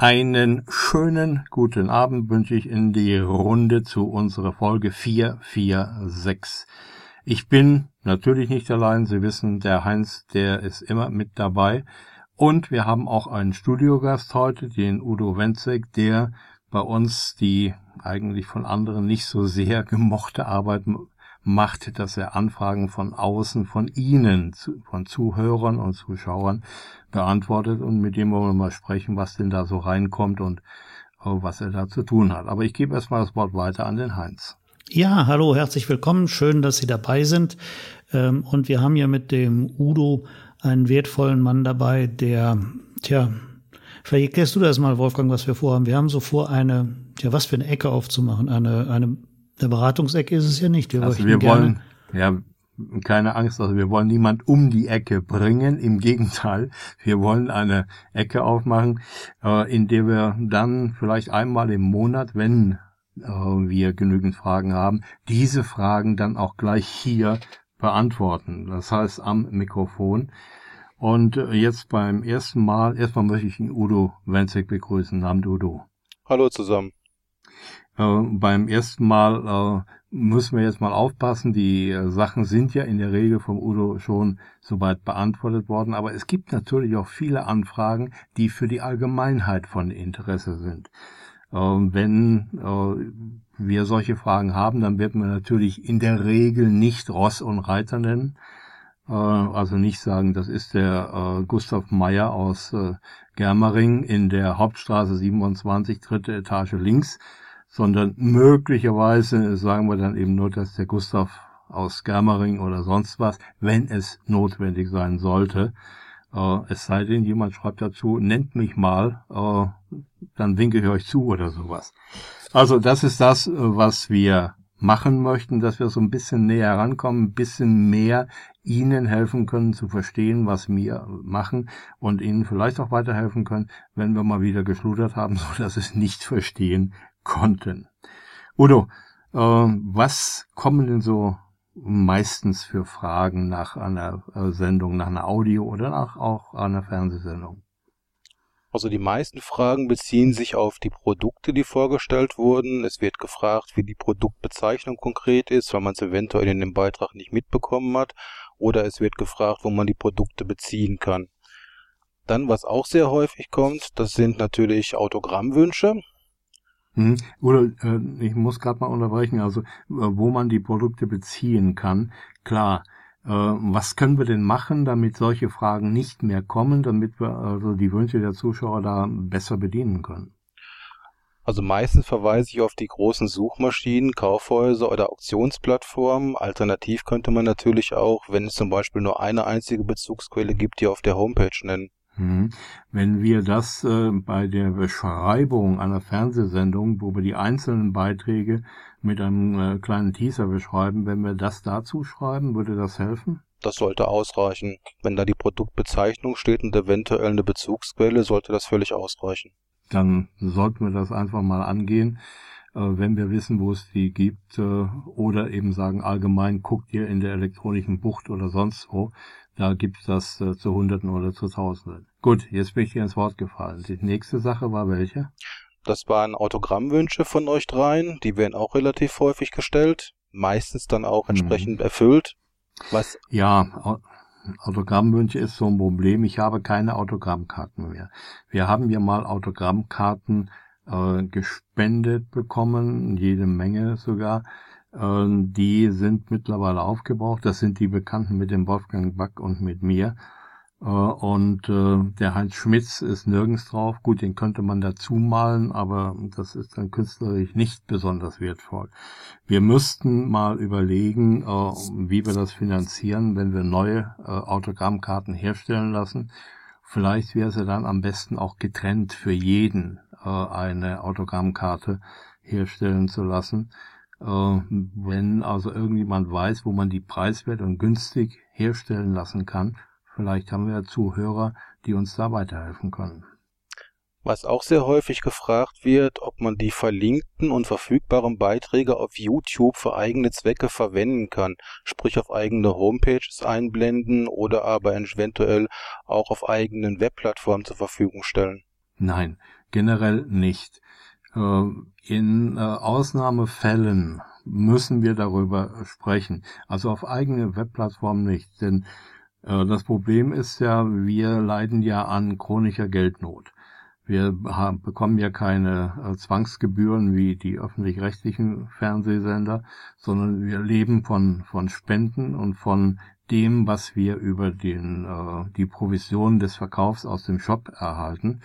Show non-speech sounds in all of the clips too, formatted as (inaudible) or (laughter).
Einen schönen guten Abend wünsche ich in die Runde zu unserer Folge 446. Ich bin natürlich nicht allein. Sie wissen, der Heinz, der ist immer mit dabei. Und wir haben auch einen Studiogast heute, den Udo Wenzek, der bei uns die eigentlich von anderen nicht so sehr gemochte Arbeit macht, dass er Anfragen von außen, von Ihnen, von Zuhörern und Zuschauern beantwortet und mit dem wollen wir mal sprechen, was denn da so reinkommt und äh, was er da zu tun hat. Aber ich gebe erstmal das Wort weiter an den Heinz. Ja, hallo, herzlich willkommen. Schön, dass Sie dabei sind. Ähm, und wir haben ja mit dem Udo einen wertvollen Mann dabei, der, tja, vielleicht erklärst du das mal, Wolfgang, was wir vorhaben. Wir haben so vor, eine, ja, was für eine Ecke aufzumachen. Eine, eine, eine Beratungsecke ist es ja nicht. Wir, also wir wollen, ja, keine Angst, also wir wollen niemand um die Ecke bringen. Im Gegenteil, wir wollen eine Ecke aufmachen, äh, in der wir dann vielleicht einmal im Monat, wenn äh, wir genügend Fragen haben, diese Fragen dann auch gleich hier beantworten. Das heißt am Mikrofon. Und äh, jetzt beim ersten Mal, erstmal möchte ich den Udo Wenzek begrüßen. Namen Udo. Hallo zusammen. Äh, beim ersten Mal äh, müssen wir jetzt mal aufpassen. Die äh, Sachen sind ja in der Regel vom Udo schon soweit beantwortet worden. Aber es gibt natürlich auch viele Anfragen, die für die Allgemeinheit von Interesse sind. Ähm, wenn äh, wir solche Fragen haben, dann werden wir natürlich in der Regel nicht Ross und Reiter nennen. Äh, also nicht sagen, das ist der Gustav Meyer aus Germering in der Hauptstraße 27, dritte Etage links, sondern möglicherweise sagen wir dann eben nur, dass der Gustav aus Germering oder sonst was, wenn es notwendig sein sollte. Äh, es sei denn, jemand schreibt dazu, nennt mich mal, äh, dann winke ich euch zu oder sowas. Also das ist das, äh, was wir machen möchten, dass wir so ein bisschen näher rankommen, ein bisschen mehr Ihnen helfen können zu verstehen, was wir machen und Ihnen vielleicht auch weiterhelfen können, wenn wir mal wieder geschludert haben, (laughs) so dass Sie es nicht verstehen konnten. Udo, äh, was kommen denn so meistens für Fragen nach einer äh, Sendung, nach einer Audio- oder nach auch einer Fernsehsendung? Also die meisten Fragen beziehen sich auf die Produkte, die vorgestellt wurden. Es wird gefragt, wie die Produktbezeichnung konkret ist, weil man es eventuell in dem Beitrag nicht mitbekommen hat. Oder es wird gefragt, wo man die Produkte beziehen kann. Dann, was auch sehr häufig kommt, das sind natürlich Autogrammwünsche. Hm. Oder äh, ich muss gerade mal unterbrechen, also äh, wo man die Produkte beziehen kann. Klar, äh, was können wir denn machen, damit solche Fragen nicht mehr kommen, damit wir also die Wünsche der Zuschauer da besser bedienen können? Also meistens verweise ich auf die großen Suchmaschinen, Kaufhäuser oder Auktionsplattformen. Alternativ könnte man natürlich auch, wenn es zum Beispiel nur eine einzige Bezugsquelle gibt, die auf der Homepage nennen. Mhm. Wenn wir das äh, bei der Beschreibung einer Fernsehsendung, wo wir die einzelnen Beiträge mit einem äh, kleinen Teaser beschreiben, wenn wir das dazu schreiben, würde das helfen? Das sollte ausreichen. Wenn da die Produktbezeichnung steht und eventuell eine Bezugsquelle, sollte das völlig ausreichen. Dann sollten wir das einfach mal angehen, äh, wenn wir wissen, wo es die gibt, äh, oder eben sagen allgemein, guckt ihr in der elektronischen Bucht oder sonst wo, da gibt's das äh, zu Hunderten oder zu Tausenden. Gut, jetzt bin ich dir ins Wort gefallen. Die nächste Sache war welche? Das waren Autogrammwünsche von euch dreien. Die werden auch relativ häufig gestellt. Meistens dann auch mhm. entsprechend mhm. erfüllt. Was? Ja, Autogrammwünsche ist so ein Problem. Ich habe keine Autogrammkarten mehr. Wir haben ja mal Autogrammkarten äh, gespendet bekommen, jede Menge sogar. Ähm, die sind mittlerweile aufgebraucht. Das sind die Bekannten mit dem Wolfgang Back und mit mir. Äh, und äh, der Heinz Schmitz ist nirgends drauf. Gut, den könnte man dazu malen, aber das ist dann künstlerisch nicht besonders wertvoll. Wir müssten mal überlegen, äh, wie wir das finanzieren, wenn wir neue Autogrammkarten herstellen lassen. Vielleicht wäre es ja dann am besten auch getrennt für jeden eine Autogrammkarte herstellen zu lassen wenn also irgendjemand weiß, wo man die preiswert und günstig herstellen lassen kann, vielleicht haben wir ja Zuhörer, die uns da weiterhelfen können. Was auch sehr häufig gefragt wird, ob man die verlinkten und verfügbaren Beiträge auf YouTube für eigene Zwecke verwenden kann, sprich auf eigene Homepages einblenden oder aber eventuell auch auf eigenen Webplattformen zur Verfügung stellen. Nein, generell nicht. Äh, in äh, Ausnahmefällen müssen wir darüber sprechen. Also auf eigene Webplattform nicht. Denn äh, das Problem ist ja, wir leiden ja an chronischer Geldnot. Wir haben, bekommen ja keine Zwangsgebühren wie die öffentlich-rechtlichen Fernsehsender, sondern wir leben von, von Spenden und von dem, was wir über den, äh, die Provision des Verkaufs aus dem Shop erhalten.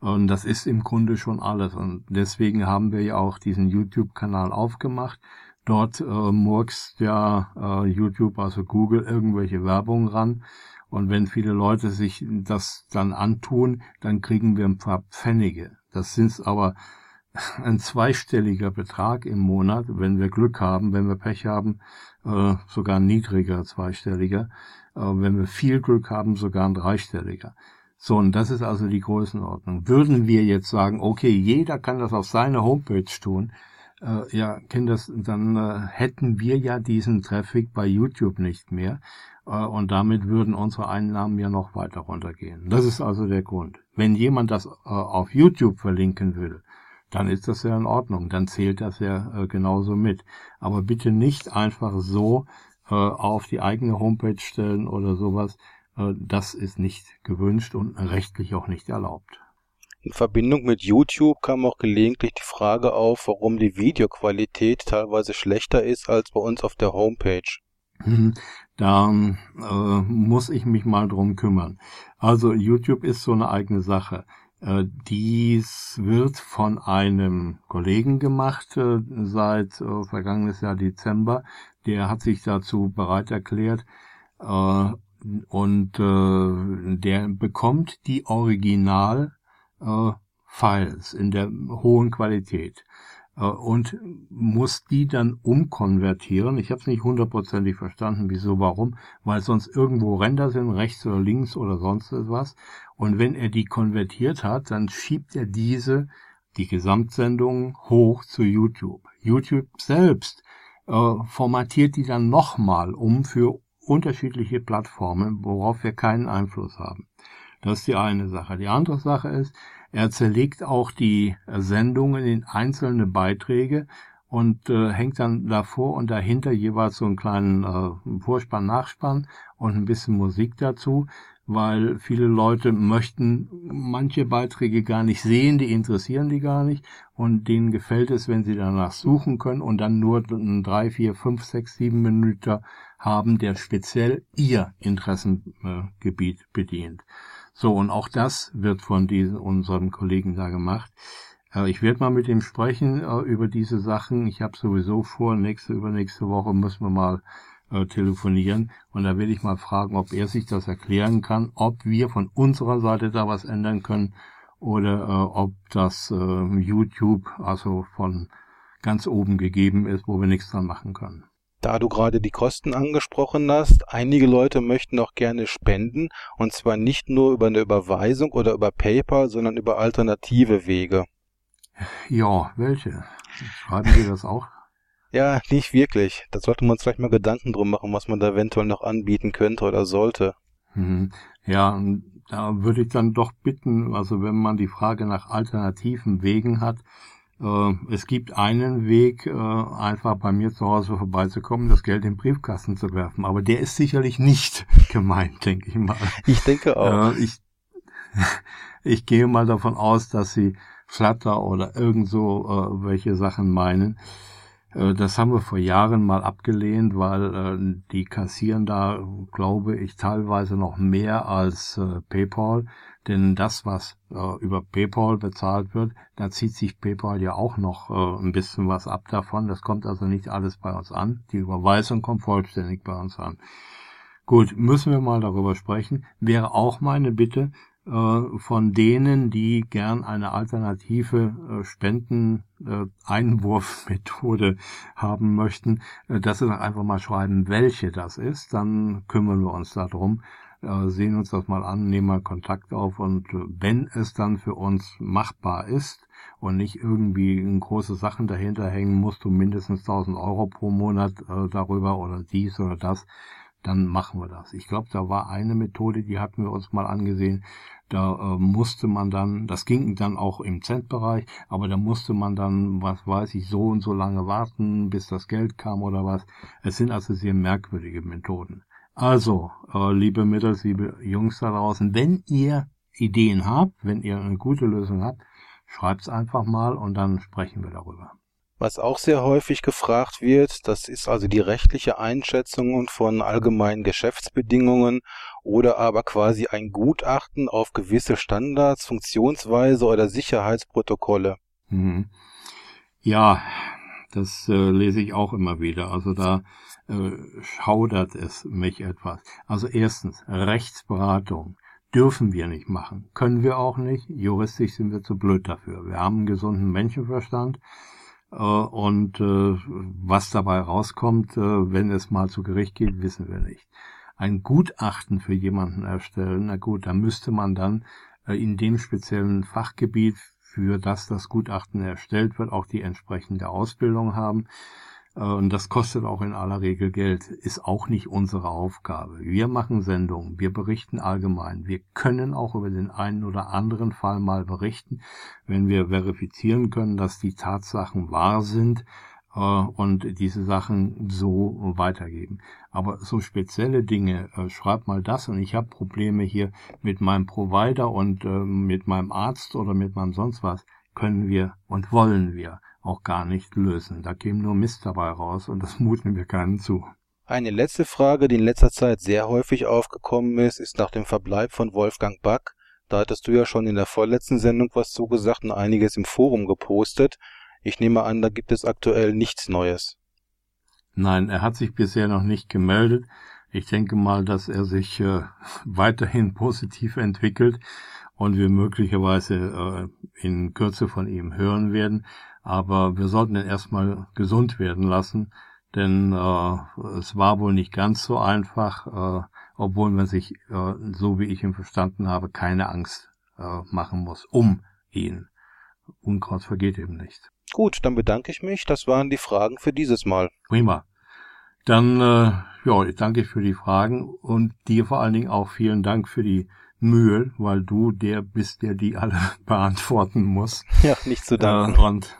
Und das ist im Grunde schon alles. Und deswegen haben wir ja auch diesen YouTube-Kanal aufgemacht. Dort äh, murkst ja äh, YouTube, also Google, irgendwelche Werbung ran. Und wenn viele Leute sich das dann antun, dann kriegen wir ein paar Pfennige. Das sind aber (laughs) ein zweistelliger Betrag im Monat, wenn wir Glück haben, wenn wir Pech haben, äh, sogar ein niedriger zweistelliger, äh, wenn wir viel Glück haben, sogar ein dreistelliger. So, und das ist also die Größenordnung. Würden wir jetzt sagen, okay, jeder kann das auf seine Homepage tun, äh, ja, Kinders, dann äh, hätten wir ja diesen Traffic bei YouTube nicht mehr. Äh, und damit würden unsere Einnahmen ja noch weiter runtergehen. Das ist also der Grund. Wenn jemand das äh, auf YouTube verlinken will, dann ist das ja in Ordnung. Dann zählt das ja äh, genauso mit. Aber bitte nicht einfach so äh, auf die eigene Homepage stellen oder sowas. Äh, das ist nicht gewünscht und rechtlich auch nicht erlaubt. In Verbindung mit YouTube kam auch gelegentlich die Frage auf, warum die Videoqualität teilweise schlechter ist als bei uns auf der Homepage. Mhm. Da äh, muss ich mich mal drum kümmern. Also YouTube ist so eine eigene Sache. Äh, dies wird von einem Kollegen gemacht äh, seit äh, vergangenes Jahr Dezember. Der hat sich dazu bereit erklärt, äh, und äh, der bekommt die Original äh, Files in der hohen Qualität äh, und muss die dann umkonvertieren. Ich habe es nicht hundertprozentig verstanden, wieso, warum, weil sonst irgendwo Ränder sind, rechts oder links oder sonst etwas. Und wenn er die konvertiert hat, dann schiebt er diese, die Gesamtsendung, hoch zu YouTube. YouTube selbst äh, formatiert die dann nochmal um für unterschiedliche Plattformen, worauf wir keinen Einfluss haben. Das ist die eine Sache. Die andere Sache ist, er zerlegt auch die Sendungen in einzelne Beiträge und äh, hängt dann davor und dahinter jeweils so einen kleinen äh, Vorspann, Nachspann und ein bisschen Musik dazu, weil viele Leute möchten manche Beiträge gar nicht sehen, die interessieren die gar nicht und denen gefällt es, wenn sie danach suchen können und dann nur drei, vier, fünf, sechs, sieben Minuten haben, der speziell ihr Interessengebiet bedient. So, und auch das wird von diesem, unserem Kollegen da gemacht. Äh, ich werde mal mit ihm sprechen äh, über diese Sachen. Ich habe sowieso vor, nächste, übernächste Woche müssen wir mal äh, telefonieren und da will ich mal fragen, ob er sich das erklären kann, ob wir von unserer Seite da was ändern können oder äh, ob das äh, YouTube also von ganz oben gegeben ist, wo wir nichts dran machen können. Da du gerade die Kosten angesprochen hast, einige Leute möchten auch gerne spenden und zwar nicht nur über eine Überweisung oder über PayPal, sondern über alternative Wege. Ja, welche? Schreiben Sie das auch (laughs) ja, nicht wirklich. Da sollten wir uns vielleicht mal Gedanken drum machen, was man da eventuell noch anbieten könnte oder sollte. Mhm. Ja, da würde ich dann doch bitten, also wenn man die Frage nach alternativen Wegen hat, es gibt einen Weg, äh, einfach bei mir zu Hause vorbeizukommen, das Geld in den Briefkasten zu werfen. Aber der ist sicherlich nicht (laughs) gemeint, denke ich mal. Ich denke auch. Äh, ich, (laughs) ich gehe mal davon aus, dass Sie Flutter oder irgend so äh, welche Sachen meinen. Äh, das haben wir vor Jahren mal abgelehnt, weil äh, die kassieren da, glaube ich, teilweise noch mehr als äh, PayPal. Denn das, was äh, über PayPal bezahlt wird, da zieht sich PayPal ja auch noch äh, ein bisschen was ab davon. Das kommt also nicht alles bei uns an. Die Überweisung kommt vollständig bei uns an. Gut, müssen wir mal darüber sprechen. Wäre auch meine Bitte, äh, von denen, die gern eine alternative äh, Spenden-Einwurfmethode (laughs) haben möchten, äh, dass sie dann einfach mal schreiben, welche das ist. Dann kümmern wir uns darum, sehen uns das mal an, nehmen mal Kontakt auf und wenn es dann für uns machbar ist und nicht irgendwie große Sachen dahinter hängen, musst du mindestens 1000 Euro pro Monat darüber oder dies oder das, dann machen wir das. Ich glaube, da war eine Methode, die hatten wir uns mal angesehen. Da äh, musste man dann, das ging dann auch im Centbereich, aber da musste man dann, was weiß ich, so und so lange warten, bis das Geld kam oder was. Es sind also sehr merkwürdige Methoden. Also, äh, liebe Mädels, liebe Jungs da draußen, wenn ihr Ideen habt, wenn ihr eine gute Lösung habt, schreibt's einfach mal und dann sprechen wir darüber. Was auch sehr häufig gefragt wird, das ist also die rechtliche Einschätzung von allgemeinen Geschäftsbedingungen oder aber quasi ein Gutachten auf gewisse Standards, Funktionsweise oder Sicherheitsprotokolle. Mhm. Ja, das äh, lese ich auch immer wieder. Also da schaudert es mich etwas. Also erstens, Rechtsberatung dürfen wir nicht machen, können wir auch nicht. Juristisch sind wir zu blöd dafür. Wir haben einen gesunden Menschenverstand äh, und äh, was dabei rauskommt, äh, wenn es mal zu Gericht geht, wissen wir nicht. Ein Gutachten für jemanden erstellen, na gut, da müsste man dann in dem speziellen Fachgebiet, für das das Gutachten erstellt wird, auch die entsprechende Ausbildung haben. Äh, und das kostet auch in aller Regel Geld, ist auch nicht unsere Aufgabe. Wir machen Sendungen, wir berichten allgemein. Wir können auch über den einen oder anderen Fall mal berichten, wenn wir verifizieren können, dass die Tatsachen wahr sind äh, und diese Sachen so weitergeben. Aber so spezielle Dinge, äh, schreib mal das und ich habe Probleme hier mit meinem Provider und mit meinem Arzt oder mit meinem sonst was, können wir und wollen wir auch gar nicht lösen. Da käme nur Mist dabei raus und das (laughs) muten wir keinen zu. Eine letzte Frage, die in letzter Zeit sehr häufig aufgekommen ist, ist nach dem Verbleib von Wolfgang Back. Da hattest du ja schon in der vorletzten Sendung was zugesagt und einiges im Forum gepostet. Ich nehme an, da gibt es aktuell nichts Neues. Nein, er hat sich bisher noch nicht gemeldet. Ich denke mal, dass er sich äh, (laughs) weiterhin positiv entwickelt und wir möglicherweise äh, in Kürze von ihm hören werden. Aber wir sollten ihn erstmal gesund werden lassen, denn äh, es war wohl nicht ganz so einfach, äh, obwohl man sich, äh, so wie ich ihn verstanden habe, keine Angst äh, machen muss um ihn. Unkraut vergeht eben nicht. Gut, dann bedanke ich mich. Das waren die Fragen für dieses Mal. Prima. Dann, äh, ja, ich danke für die Fragen und dir vor allen Dingen auch vielen Dank für die Mühe, weil du der bist, der die alle (laughs) beantworten muss. Ja, nicht zu danken. Äh, und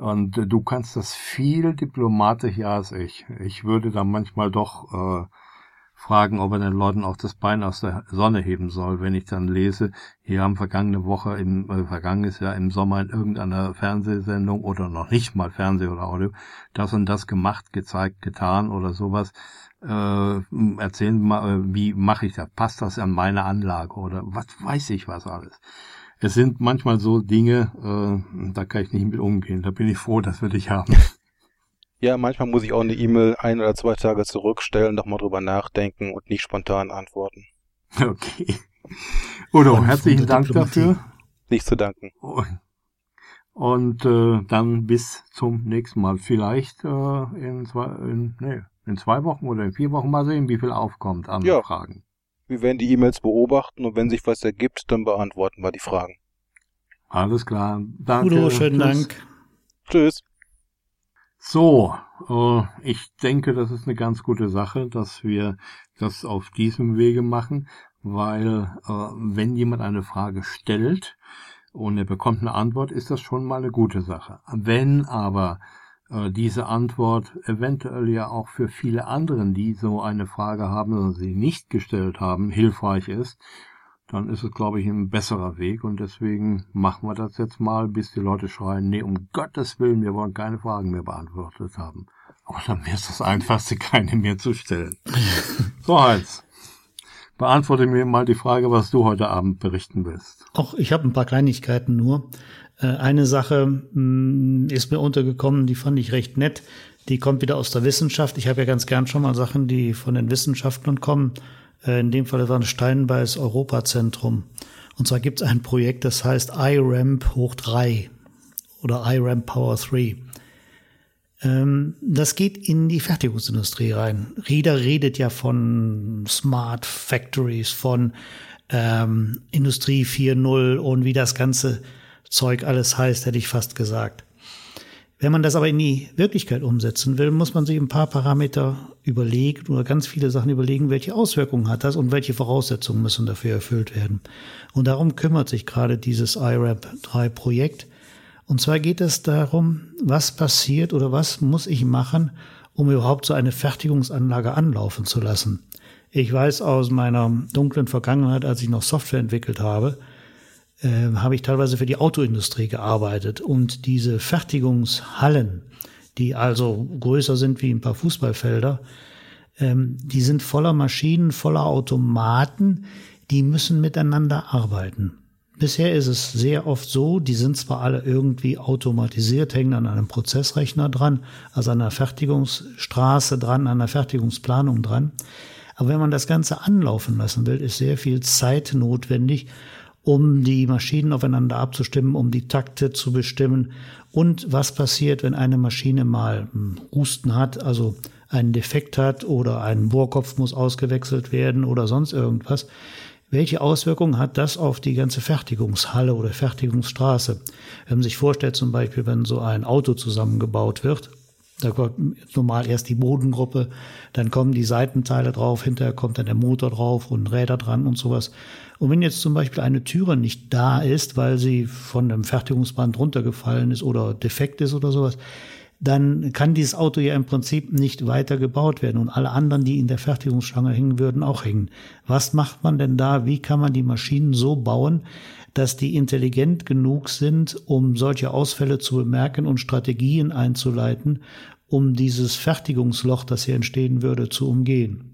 und äh, du kannst das viel diplomatischer als ich. Ich würde da manchmal doch äh, fragen, ob er den Leuten auch das Bein aus der Sonne heben soll, wenn ich dann lese, hier haben vergangene Woche im äh, vergangenes Jahr im Sommer in irgendeiner Fernsehsendung oder noch nicht mal Fernseh oder Audio das und das gemacht, gezeigt, getan oder sowas. Äh, erzählen mal, äh, wie mache ich das? Passt das an meine Anlage oder was weiß ich was alles? Es sind manchmal so Dinge, äh, da kann ich nicht mit umgehen. Da bin ich froh, dass wir dich haben. (laughs) Ja, manchmal muss ich auch eine E-Mail ein oder zwei Tage zurückstellen, nochmal drüber nachdenken und nicht spontan antworten. Okay. Udo, herzlichen Dank dafür. Nicht zu danken. Und äh, dann bis zum nächsten Mal. Vielleicht äh, in, zwei, in, nee, in zwei Wochen oder in vier Wochen mal sehen, wie viel aufkommt an ja. Fragen. Wir werden die E-Mails beobachten und wenn sich was ergibt, dann beantworten wir die Fragen. Alles klar. Danke. Udo, schönen Tschüss. Dank. Tschüss. So, äh, ich denke, das ist eine ganz gute Sache, dass wir das auf diesem Wege machen, weil äh, wenn jemand eine Frage stellt und er bekommt eine Antwort, ist das schon mal eine gute Sache. Wenn aber äh, diese Antwort eventuell ja auch für viele anderen, die so eine Frage haben oder sie nicht gestellt haben, hilfreich ist, dann ist es, glaube ich, ein besserer Weg. Und deswegen machen wir das jetzt mal, bis die Leute schreien, nee, um Gottes Willen, wir wollen keine Fragen mehr beantwortet haben. Aber dann wäre es das Einfachste, keine mehr zu stellen. (laughs) so, Heinz. Beantworte mir mal die Frage, was du heute Abend berichten willst. Auch ich habe ein paar Kleinigkeiten nur. Äh, eine Sache mm, ist mir untergekommen, die fand ich recht nett. Die kommt wieder aus der Wissenschaft. Ich habe ja ganz gern schon mal Sachen, die von den Wissenschaftlern kommen. Äh, in dem Fall war ein Steinbeis Europazentrum. Und zwar gibt es ein Projekt, das heißt iRamp hoch 3 oder iRamp Power 3. Ähm, das geht in die Fertigungsindustrie rein. Rieder redet ja von Smart Factories, von ähm, Industrie 4.0 und wie das Ganze Zeug alles heißt, hätte ich fast gesagt. Wenn man das aber in die Wirklichkeit umsetzen will, muss man sich ein paar Parameter überlegen oder ganz viele Sachen überlegen, welche Auswirkungen hat das und welche Voraussetzungen müssen dafür erfüllt werden. Und darum kümmert sich gerade dieses IRAP 3 Projekt. Und zwar geht es darum, was passiert oder was muss ich machen, um überhaupt so eine Fertigungsanlage anlaufen zu lassen. Ich weiß aus meiner dunklen Vergangenheit, als ich noch Software entwickelt habe, äh, habe ich teilweise für die Autoindustrie gearbeitet und diese Fertigungshallen, die also größer sind wie ein paar Fußballfelder, ähm, die sind voller Maschinen, voller Automaten, die müssen miteinander arbeiten. Bisher ist es sehr oft so, die sind zwar alle irgendwie automatisiert, hängen an einem Prozessrechner dran, also an einer Fertigungsstraße dran, an einer Fertigungsplanung dran. Aber wenn man das Ganze anlaufen lassen will, ist sehr viel Zeit notwendig, um die Maschinen aufeinander abzustimmen, um die Takte zu bestimmen und was passiert, wenn eine Maschine mal Husten hat, also einen Defekt hat oder ein Bohrkopf muss ausgewechselt werden oder sonst irgendwas. Welche Auswirkungen hat das auf die ganze Fertigungshalle oder Fertigungsstraße? Wenn man sich vorstellt, zum Beispiel, wenn so ein Auto zusammengebaut wird, da kommt normal erst die Bodengruppe, dann kommen die Seitenteile drauf, hinterher kommt dann der Motor drauf und Räder dran und sowas. Und wenn jetzt zum Beispiel eine Türe nicht da ist, weil sie von einem Fertigungsband runtergefallen ist oder defekt ist oder sowas, dann kann dieses Auto ja im Prinzip nicht weiter gebaut werden und alle anderen, die in der Fertigungsschlange hängen würden, auch hängen. Was macht man denn da? Wie kann man die Maschinen so bauen, dass die intelligent genug sind, um solche Ausfälle zu bemerken und Strategien einzuleiten, um dieses Fertigungsloch, das hier entstehen würde, zu umgehen?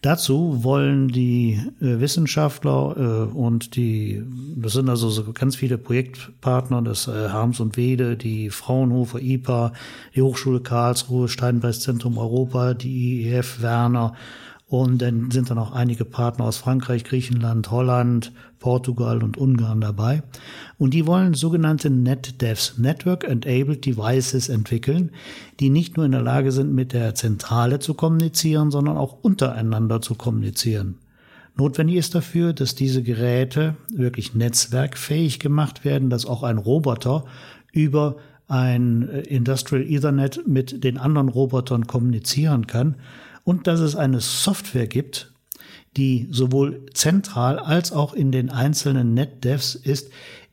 Dazu wollen die äh, Wissenschaftler äh, und die, das sind also so ganz viele Projektpartner, das äh, Harms und Wede, die Fraunhofer IPA, die Hochschule Karlsruhe, Steinpreiszentrum Europa, die IEF Werner und dann sind dann auch einige Partner aus Frankreich, Griechenland, Holland, Portugal und Ungarn dabei. Und die wollen sogenannte NetDevs, Network Enabled Devices entwickeln, die nicht nur in der Lage sind, mit der Zentrale zu kommunizieren, sondern auch untereinander zu kommunizieren. Notwendig ist dafür, dass diese Geräte wirklich netzwerkfähig gemacht werden, dass auch ein Roboter über ein Industrial Ethernet mit den anderen Robotern kommunizieren kann und dass es eine Software gibt, die sowohl zentral als auch in den einzelnen NetDevs ist,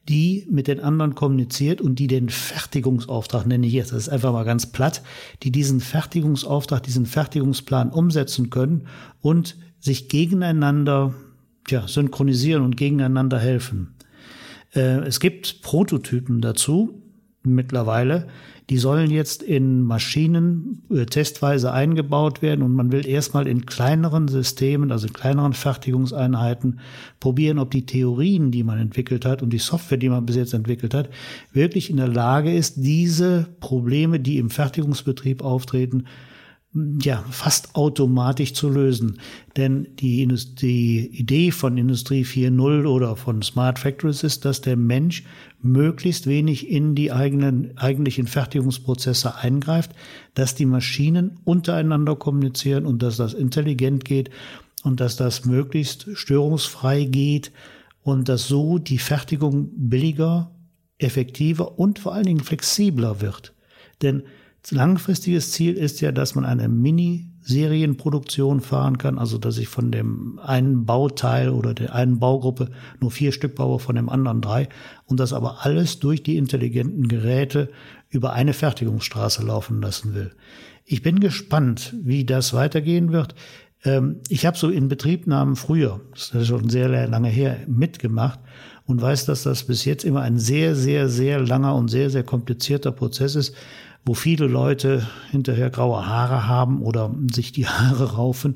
die mit den anderen kommuniziert und die den Fertigungsauftrag, nenne ich jetzt, das ist einfach mal ganz platt, die diesen Fertigungsauftrag, diesen Fertigungsplan umsetzen können und sich gegeneinander ja, synchronisieren und gegeneinander helfen. Äh, es gibt Prototypen dazu mittlerweile, die sollen jetzt in Maschinen äh, testweise eingebaut werden und man will erstmal in kleineren Systemen, also in kleineren Fertigungseinheiten probieren, ob die Theorien, die man entwickelt hat und die Software, die man bis jetzt entwickelt hat, wirklich in der Lage ist, diese Probleme, die im Fertigungsbetrieb auftreten, ja, fast automatisch zu lösen. Denn die, die Idee von Industrie 4.0 oder von Smart Factories ist, dass der Mensch möglichst wenig in die eigenen, eigentlichen Fertigungsprozesse eingreift, dass die Maschinen untereinander kommunizieren und dass das intelligent geht und dass das möglichst störungsfrei geht und dass so die Fertigung billiger, effektiver und vor allen Dingen flexibler wird. Denn langfristiges Ziel ist ja, dass man eine Mini-Serienproduktion fahren kann, also dass ich von dem einen Bauteil oder der einen Baugruppe nur vier Stück baue, von dem anderen drei und das aber alles durch die intelligenten Geräte über eine Fertigungsstraße laufen lassen will. Ich bin gespannt, wie das weitergehen wird. Ähm, ich habe so in Betriebnahmen früher, das ist schon sehr lange her, mitgemacht und weiß, dass das bis jetzt immer ein sehr, sehr, sehr langer und sehr, sehr komplizierter Prozess ist, wo viele Leute hinterher graue Haare haben oder sich die (laughs) Haare raufen.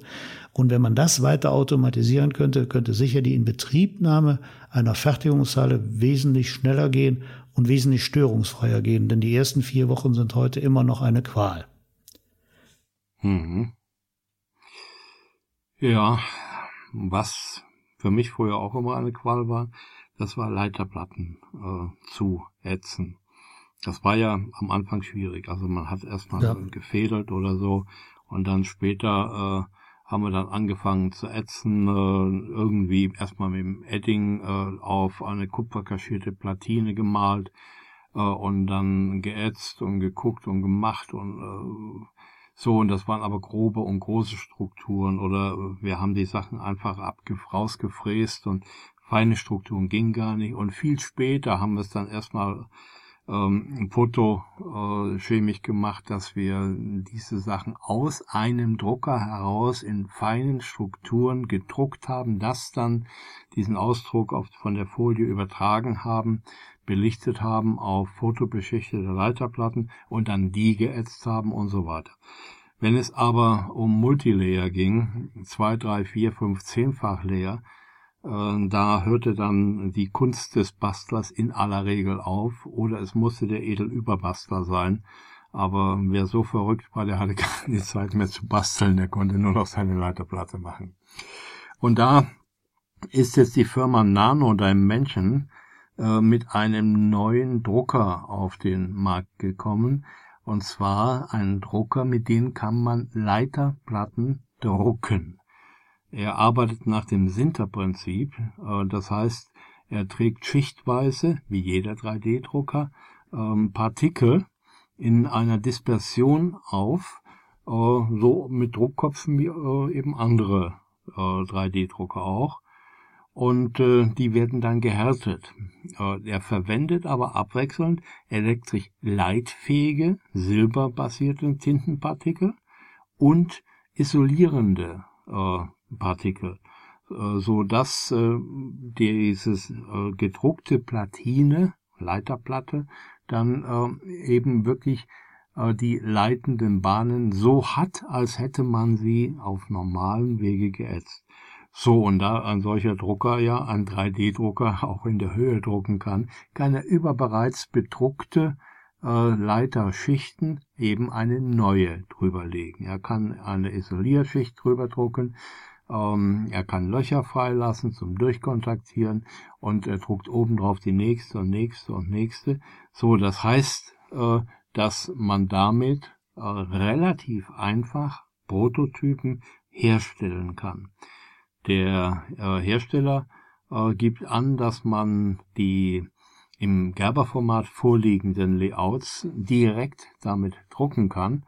Und wenn man das weiter automatisieren könnte, könnte sicher die Inbetriebnahme einer Fertigungshalle wesentlich schneller gehen und wesentlich störungsfreier gehen, denn die ersten vier Wochen sind heute immer noch eine Qual. Mhm. Ja, was für mich vorher auch immer eine Qual war, das war Leiterplatten äh, zu ätzen. Das war ja am Anfang schwierig. Also man hat erstmal ja. gefädelt oder so und dann später äh, haben wir dann angefangen zu ätzen, äh, irgendwie erstmal mit dem Edding äh, auf eine kupferkaschierte Platine gemalt. äh, und dann geätzt und geguckt und gemacht und äh, so, und das waren aber grobe und große Strukturen oder wir haben die Sachen einfach rausgefräst und feine Strukturen ging gar nicht. Und viel später haben wir es dann erstmal ähm, fotochemisch äh, gemacht, dass wir diese Sachen aus einem Drucker heraus in feinen Strukturen gedruckt haben, das dann diesen Ausdruck auf, von der Folie übertragen haben, belichtet haben auf fotobeschichtete Leiterplatten und dann die geätzt haben und so weiter. Wenn es aber um Multilayer ging, zwei, drei, vier, fünf, zehnfach Layer, da hörte dann die Kunst des Bastlers in aller Regel auf oder es musste der Edelüberbastler sein. Aber wer so verrückt war, der hatte (laughs) keine Zeit mehr zu basteln, der konnte nur noch seine Leiterplatte machen. Und da ist jetzt die Firma Nano Dimension äh, mit einem neuen Drucker auf den Markt gekommen. Und zwar ein Drucker, mit dem kann man Leiterplatten drucken. Er arbeitet nach dem Sinter-Prinzip, äh, das heißt, er trägt schichtweise, wie jeder 3D-Drucker, ähm, Partikel in einer Dispersion auf, äh, so mit Druckkopfen wie äh, eben andere 3D-Drucker auch. Und die werden dann gehärtet. er verwendet aber abwechselnd elektrisch leitfähige, silberbasierte Tintenpartikel und isolierende Partikel, äh, so dass äh, dieses äh, gedruckte Platine, Leiterplatte, dann eben wirklich die leitenden Bahnen so hat, als hätte man sie auf normalen Wege geätzt. So, und da ein solcher Drucker ja, ein 3D-Drucker (laughs) auch in der Höhe drucken kann, kann er über bereits bedruckte äh, Leiterschichten eben eine neue drüberlegen. Er kann eine Isolierschicht drüber drucken, ähm, er kann Löcher freilassen zum Durchkontaktieren und er druckt obendrauf die nächste und nächste und nächste. So, das heißt, äh, dass man damit äh, relativ einfach Prototypen herstellen kann. Der äh, Hersteller äh, gibt an, dass man die im Gerber-Format vorliegenden Layouts direkt damit drucken kann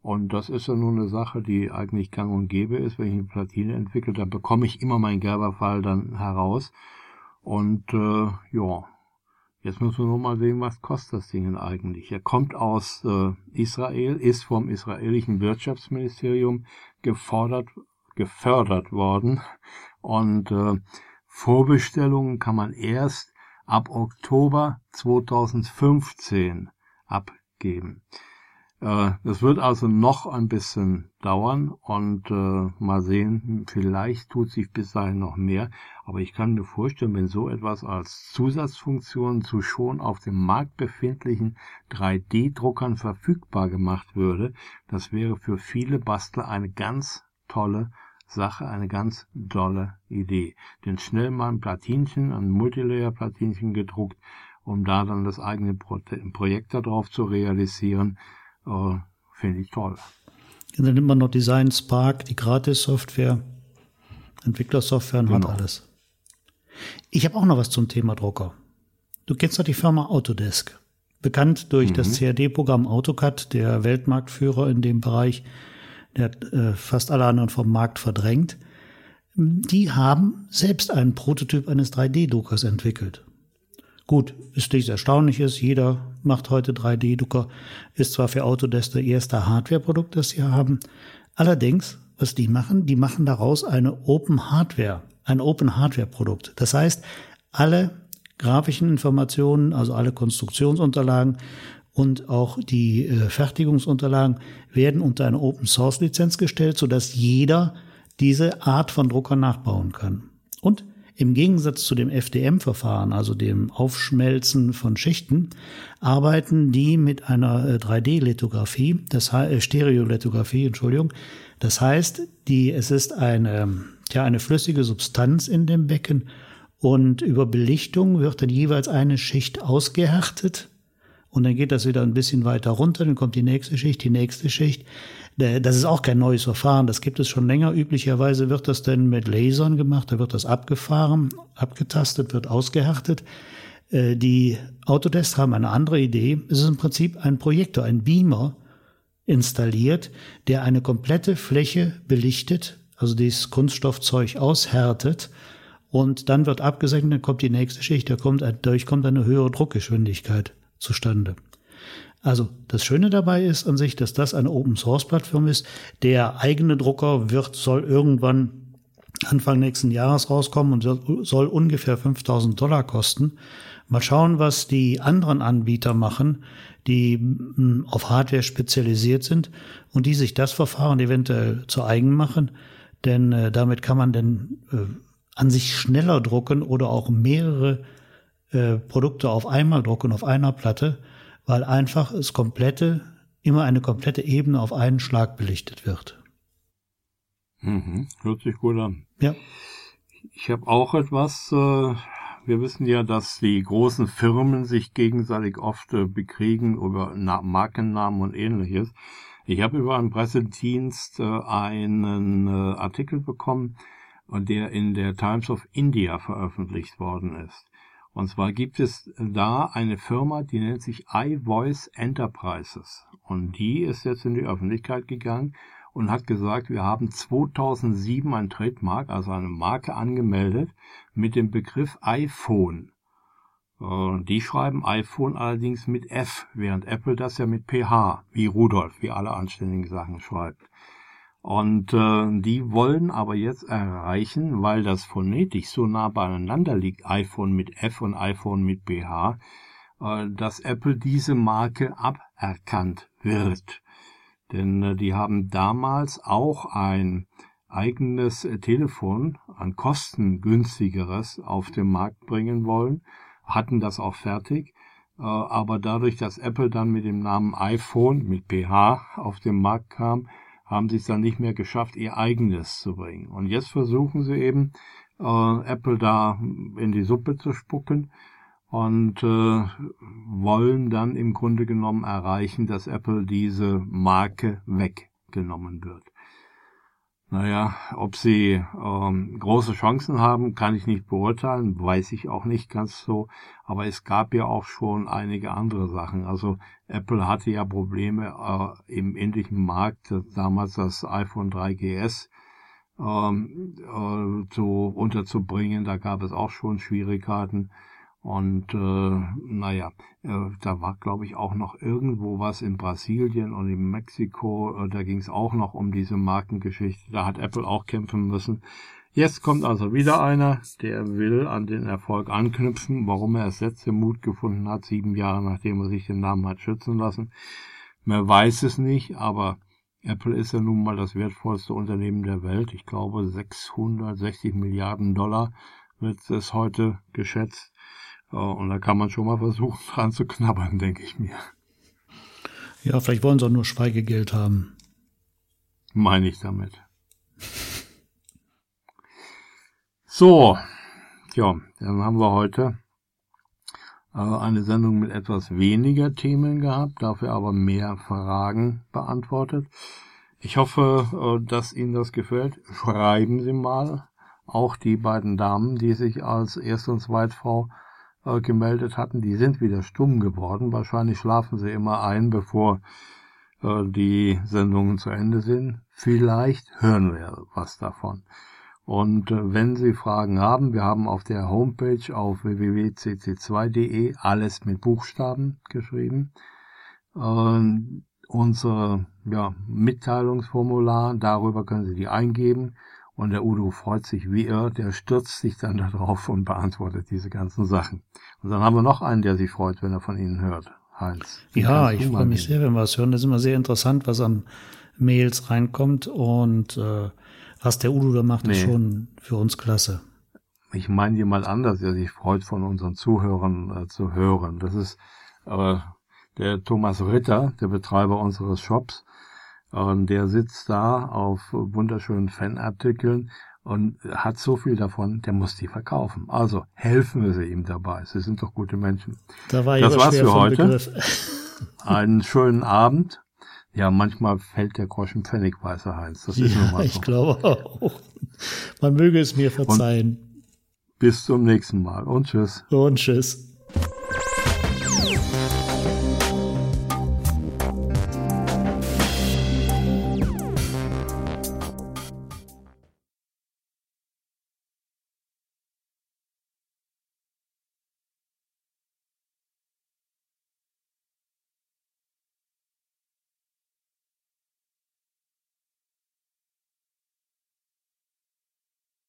und das ist ja nun eine Sache, die eigentlich gang und gäbe ist. Wenn ich eine Platine entwickle, dann bekomme ich immer meinen Gerberfall dann heraus. Und äh, ja, jetzt müssen wir nur mal sehen, was kostet das Ding denn eigentlich. Er kommt aus äh, Israel, ist vom israelischen Wirtschaftsministerium gefordert, gefördert worden. Und äh, Vorbestellungen kann man erst ab Oktober 2015 abgeben. Äh, das wird also noch ein bisschen dauern und äh, mal sehen, vielleicht tut sich bis dahin noch mehr. Aber ich kann mir vorstellen, wenn so etwas als Zusatzfunktion zu schon auf dem Markt befindlichen 3D-Druckern verfügbar gemacht würde, das wäre für viele Bastler eine ganz tolle Sache, eine ganz dolle Idee. Denn schnell mal ein Platinchen, ein Multilayer-Platinchen gedruckt, um da dann das eigene Pro Projekt darauf zu realisieren äh, Finde ich toll. Und dann nimmt man noch Design Spark, die Gratis-Software, Entwicklersoftware und genau. hat alles. Ich habe auch noch was zum Thema Drucker. Du kennst doch die Firma Autodesk. Bekannt durch mhm. das CAD-Programm AutoCAD, der Weltmarktführer in dem Bereich, der hat äh, fast alle anderen vom Markt verdrängt. Die haben selbst einen Prototyp eines 3D-Druckers entwickelt. Gut, ist nichts Erstaunliches. Jeder macht heute 3D-Drucker. Ist zwar für Autodesk der erste Hardware-Produkt, das sie haben. Allerdings, was die machen, die machen daraus eine Open Hardware, ein Open Hardware-Produkt. Das heißt, alle grafischen Informationen, also alle Konstruktionsunterlagen und auch die äh, Fertigungsunterlagen werden unter eine Open Source Lizenz gestellt, sodass jeder diese Art von Drucker nachbauen kann. Und im Gegensatz zu dem FDM-Verfahren, also dem Aufschmelzen von Schichten, arbeiten die mit einer 3D-Lithografie, äh, das heißt äh, Stereolithografie, Entschuldigung. Das heißt, die, es ist eine, ja, eine flüssige Substanz in dem Becken und über Belichtung wird dann jeweils eine Schicht ausgehärtet und dann geht das wieder ein bisschen weiter runter, dann kommt die nächste Schicht, die nächste Schicht. Das ist auch kein neues Verfahren, das gibt es schon länger. Üblicherweise wird das dann mit Lasern gemacht, da wird das abgefahren, abgetastet, wird ausgehärtet. Äh, die Autodesk haben eine andere Idee. Es ist im Prinzip ein Projektor, ein Beamer installiert, der eine komplette Fläche belichtet, also dieses Kunststoffzeug aushärtet und dann wird abgesenkt, dann kommt die nächste Schicht, da kommt, dadurch kommt eine höhere Druckgeschwindigkeit zustande. Also das Schöne dabei ist an sich, dass das eine Open Source Plattform ist. Der eigene Drucker wird, soll irgendwann Anfang nächsten Jahres rauskommen und soll ungefähr 5000 Dollar kosten. Mal schauen, was die anderen Anbieter machen, die hm, auf Hardware spezialisiert sind und die sich das Verfahren eventuell zu eigen machen. Denn äh, damit kann man dann äh, an sich schneller drucken oder auch mehrere äh, Produkte auf einmal drucken auf einer Platte, weil einfach es komplette, immer eine komplette Ebene auf einen Schlag belichtet wird. Mhm, hört sich gut an. Ja. Ich habe auch etwas, äh, wir wissen ja, dass die großen Firmen sich gegenseitig oft äh, bekriegen über Na Markennamen und ähnliches. Ich habe über einen Pressedienst äh, einen äh, Artikel bekommen, der in der Times of India veröffentlicht worden ist. Und zwar gibt es da eine Firma, die nennt sich iVoice Enterprises. Und die ist jetzt in die Öffentlichkeit gegangen und hat gesagt, wir haben 2007 ein Trademark, also eine Marke angemeldet mit dem Begriff iPhone. Äh, die schreiben iPhone allerdings mit F, während Apple das ja mit PH, wie Rudolf, wie alle anständigen Sachen schreibt. Und äh, die wollen aber jetzt erreichen, weil das phonetisch so nah beieinander liegt, iPhone mit F und iPhone mit PH, äh, dass Apple diese Marke aberkannt wird. Denn äh, die haben damals auch ein eigenes äh, Telefon, ein kostengünstigeres, auf den Markt bringen wollen, hatten das auch fertig. Äh, aber dadurch, dass Apple dann mit dem Namen iPhone mit PH auf den Markt kam, haben sie es dann nicht mehr geschafft, ihr eigenes zu bringen. Und jetzt versuchen sie eben, äh, Apple da in die Suppe zu spucken und äh, wollen dann im Grunde genommen erreichen, dass Apple diese Marke weggenommen wird. Naja, ob sie ähm, große Chancen haben, kann ich nicht beurteilen, weiß ich auch nicht ganz so. Aber es gab ja auch schon einige andere Sachen. Also Apple hatte ja Probleme äh, im indischen Markt, damals das iPhone 3GS ähm, äh, zu unterzubringen. Da gab es auch schon Schwierigkeiten. Und äh, naja, äh, da war, glaube ich, auch noch irgendwo was in Brasilien und in Mexiko. Äh, da ging es auch noch um diese Markengeschichte. Da hat Apple auch kämpfen müssen. Jetzt kommt also wieder einer, der will an den Erfolg anknüpfen, warum er es jetzt den Mut gefunden hat, sieben Jahre nachdem er sich den Namen hat schützen lassen. Man weiß es nicht, aber Apple ist ja nun mal das wertvollste Unternehmen der Welt. Ich glaube, 660 Milliarden Dollar wird es heute geschätzt. Und da kann man schon mal versuchen, (laughs) dran zu knabbern, denke ich mir. Ja, vielleicht wollen sie auch nur Schweigegeld haben. Meine ich damit. So, ja, dann haben wir heute äh, eine Sendung mit etwas weniger Themen gehabt, dafür aber mehr Fragen beantwortet. Ich hoffe, äh, dass Ihnen das gefällt. Schreiben Sie mal. Auch die beiden Damen, die sich als Erst- und Zweitfrau äh, gemeldet hatten, die sind wieder stumm geworden. Wahrscheinlich schlafen sie immer ein, bevor äh, die Sendungen zu Ende sind. Vielleicht hören wir was davon. Und äh, wenn Sie Fragen haben, wir haben auf der Homepage auf www.cc2.de alles mit Buchstaben geschrieben. Äh, unser ja, Mitteilungsformular, darüber können Sie die eingeben. Und der Udo freut sich wie er, der stürzt sich dann darauf und beantwortet diese ganzen Sachen. Und dann haben wir noch einen, der sich freut, wenn er von Ihnen hört. Heinz. Ja, ich freue mich sehr, wenn wir was hören. Das ist immer sehr interessant, was an Mails reinkommt. Und äh, was der Udo da macht, nee. ist schon für uns klasse. Ich meine jemand anders, der sich freut, von unseren Zuhörern äh, zu hören. Das ist äh, der Thomas Ritter, der Betreiber unseres Shops. Und der sitzt da auf wunderschönen Fanartikeln und hat so viel davon, der muss die verkaufen. Also helfen wir sie ihm dabei. Sie sind doch gute Menschen. Da war das war's für heute. (laughs) Einen schönen Abend. Ja, manchmal fällt der Groschen Pfennig, weißer Heinz. Das ist ja, so. ich glaube auch. Man möge es mir verzeihen. Und bis zum nächsten Mal und tschüss. Und tschüss.